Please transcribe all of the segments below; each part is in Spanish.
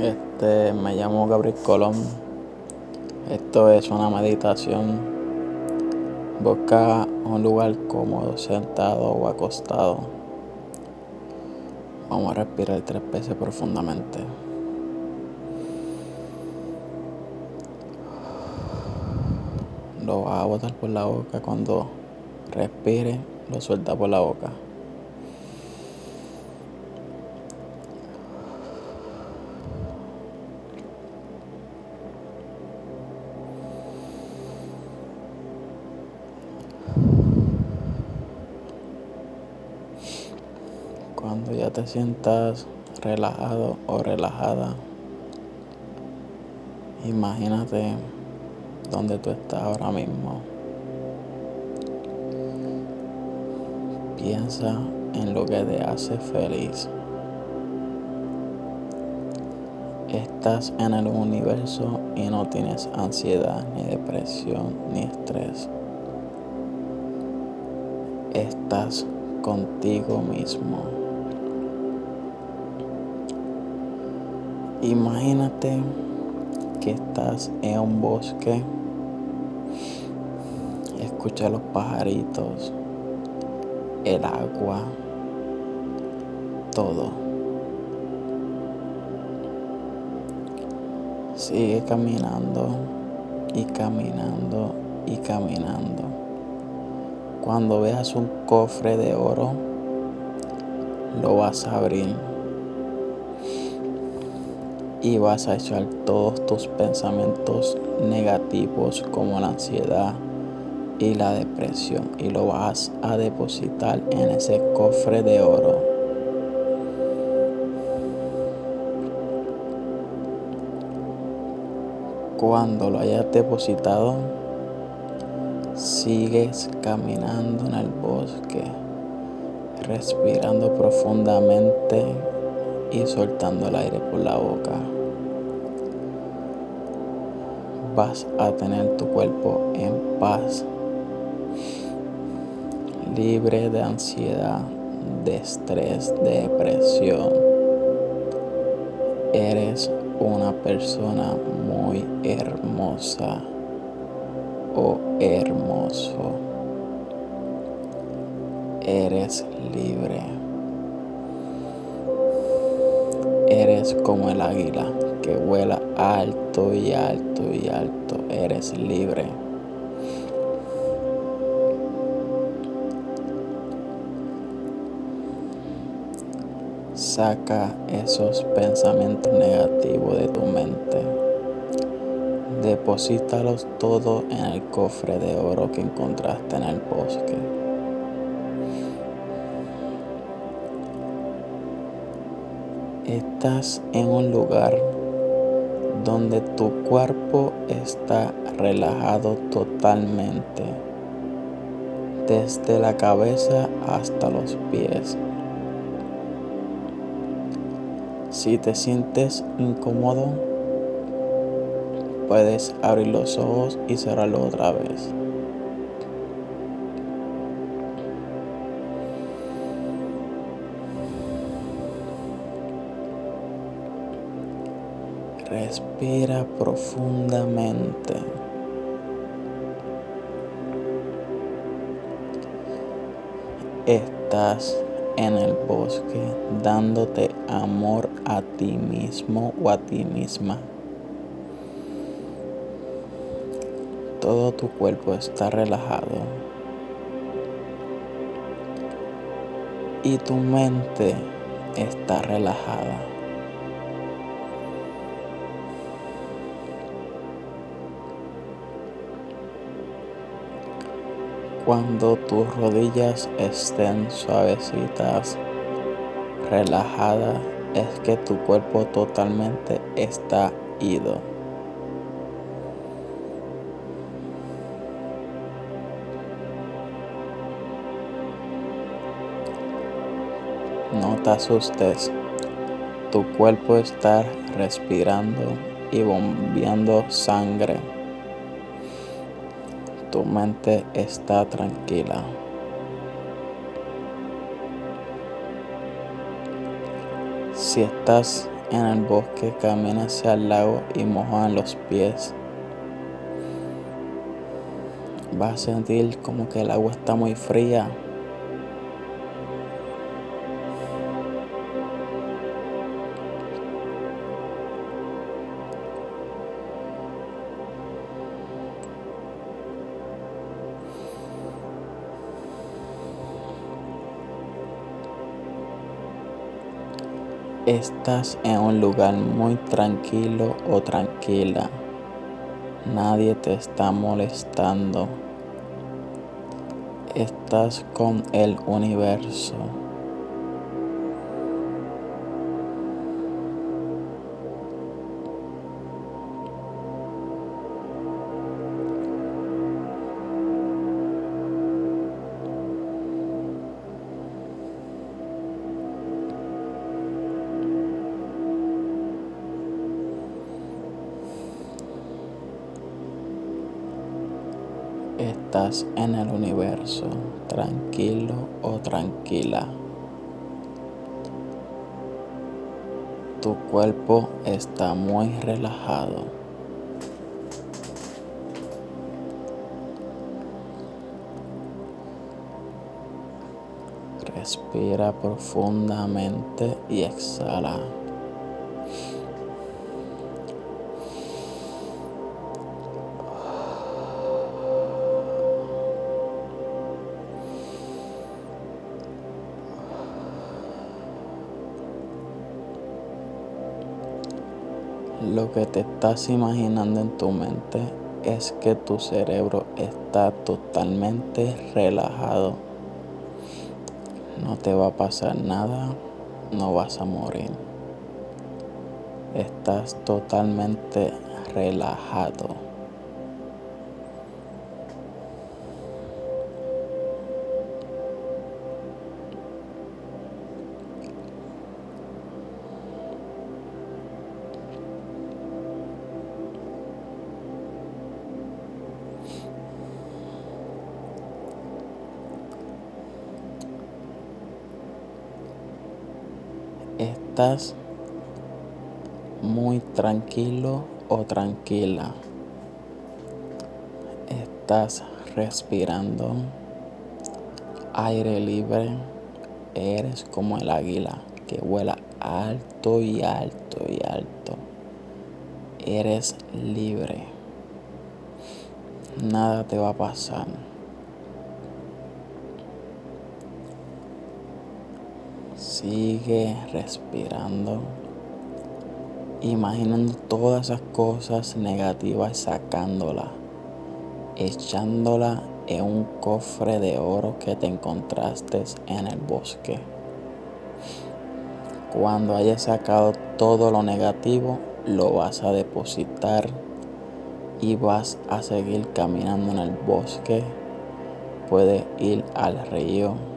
Este, me llamo Gabriel Colón. Esto es una meditación. Busca un lugar cómodo, sentado o acostado. Vamos a respirar tres veces profundamente. Lo vas a botar por la boca cuando respire, lo suelta por la boca. Cuando ya te sientas relajado o relajada, imagínate donde tú estás ahora mismo. Piensa en lo que te hace feliz. Estás en el universo y no tienes ansiedad, ni depresión, ni estrés. Estás contigo mismo. Imagínate que estás en un bosque, escucha los pajaritos, el agua, todo. Sigue caminando y caminando y caminando. Cuando veas un cofre de oro, lo vas a abrir y vas a echar todos tus pensamientos negativos como la ansiedad y la depresión y lo vas a depositar en ese cofre de oro. Cuando lo hayas depositado, sigues caminando en el bosque, respirando profundamente y soltando el aire por la boca vas a tener tu cuerpo en paz, libre de ansiedad, de estrés, de depresión. Eres una persona muy hermosa o hermoso. Eres libre. Eres como el águila que vuela alto y alto y alto. Eres libre. Saca esos pensamientos negativos de tu mente. Deposítalos todos en el cofre de oro que encontraste en el bosque. Estás en un lugar donde tu cuerpo está relajado totalmente, desde la cabeza hasta los pies. Si te sientes incómodo, puedes abrir los ojos y cerrarlos otra vez. Respira profundamente. Estás en el bosque dándote amor a ti mismo o a ti misma. Todo tu cuerpo está relajado. Y tu mente está relajada. Cuando tus rodillas estén suavecitas, relajadas, es que tu cuerpo totalmente está ido. No te asustes, tu cuerpo está respirando y bombeando sangre tu mente está tranquila. Si estás en el bosque, camina hacia el lago y mojan los pies. Vas a sentir como que el agua está muy fría. Estás en un lugar muy tranquilo o tranquila. Nadie te está molestando. Estás con el universo. Estás en el universo, tranquilo o tranquila. Tu cuerpo está muy relajado. Respira profundamente y exhala. Lo que te estás imaginando en tu mente es que tu cerebro está totalmente relajado. No te va a pasar nada, no vas a morir. Estás totalmente relajado. Estás muy tranquilo o tranquila. Estás respirando aire libre. Eres como el águila que vuela alto y alto y alto. Eres libre. Nada te va a pasar. Sigue respirando, imaginando todas esas cosas negativas, sacándolas, echándolas en un cofre de oro que te encontraste en el bosque. Cuando hayas sacado todo lo negativo, lo vas a depositar y vas a seguir caminando en el bosque. Puedes ir al río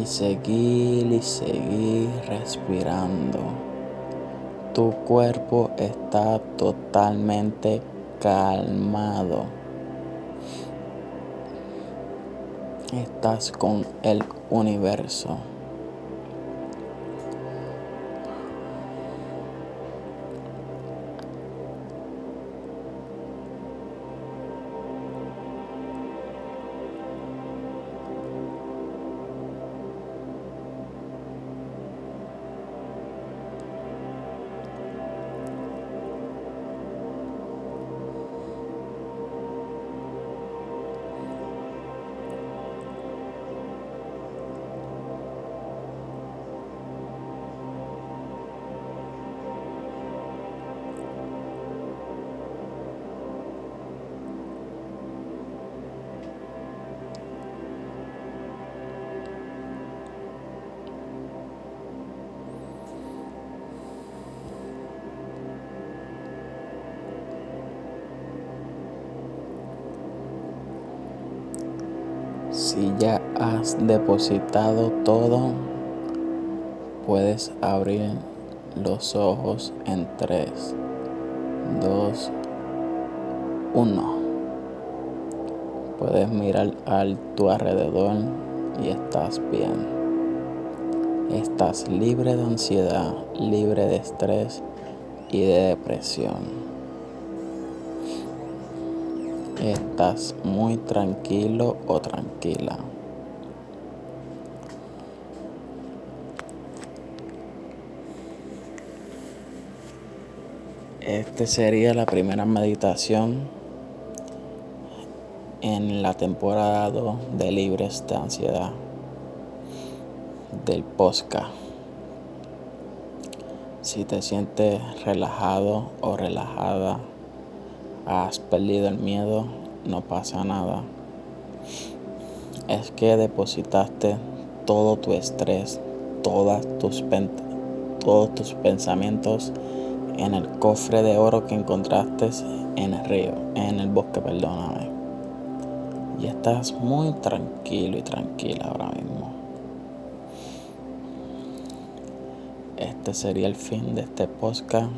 y seguir y seguir respirando. Tu cuerpo está totalmente calmado. Estás con el universo. Si ya has depositado todo, puedes abrir los ojos en 3, 2, 1. Puedes mirar a tu alrededor y estás bien. Estás libre de ansiedad, libre de estrés y de depresión. Estás muy tranquilo o tranquila. Esta sería la primera meditación en la temporada 2 de Libres de Ansiedad del Posca. Si te sientes relajado o relajada, has perdido el miedo, no pasa nada. Es que depositaste todo tu estrés, todas tus, todos tus pensamientos en el cofre de oro que encontraste en el río, en el bosque, perdóname. Y estás muy tranquilo y tranquila ahora mismo. Este sería el fin de este podcast.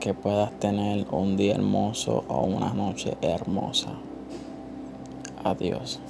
Que puedas tener un día hermoso o una noche hermosa. Adiós.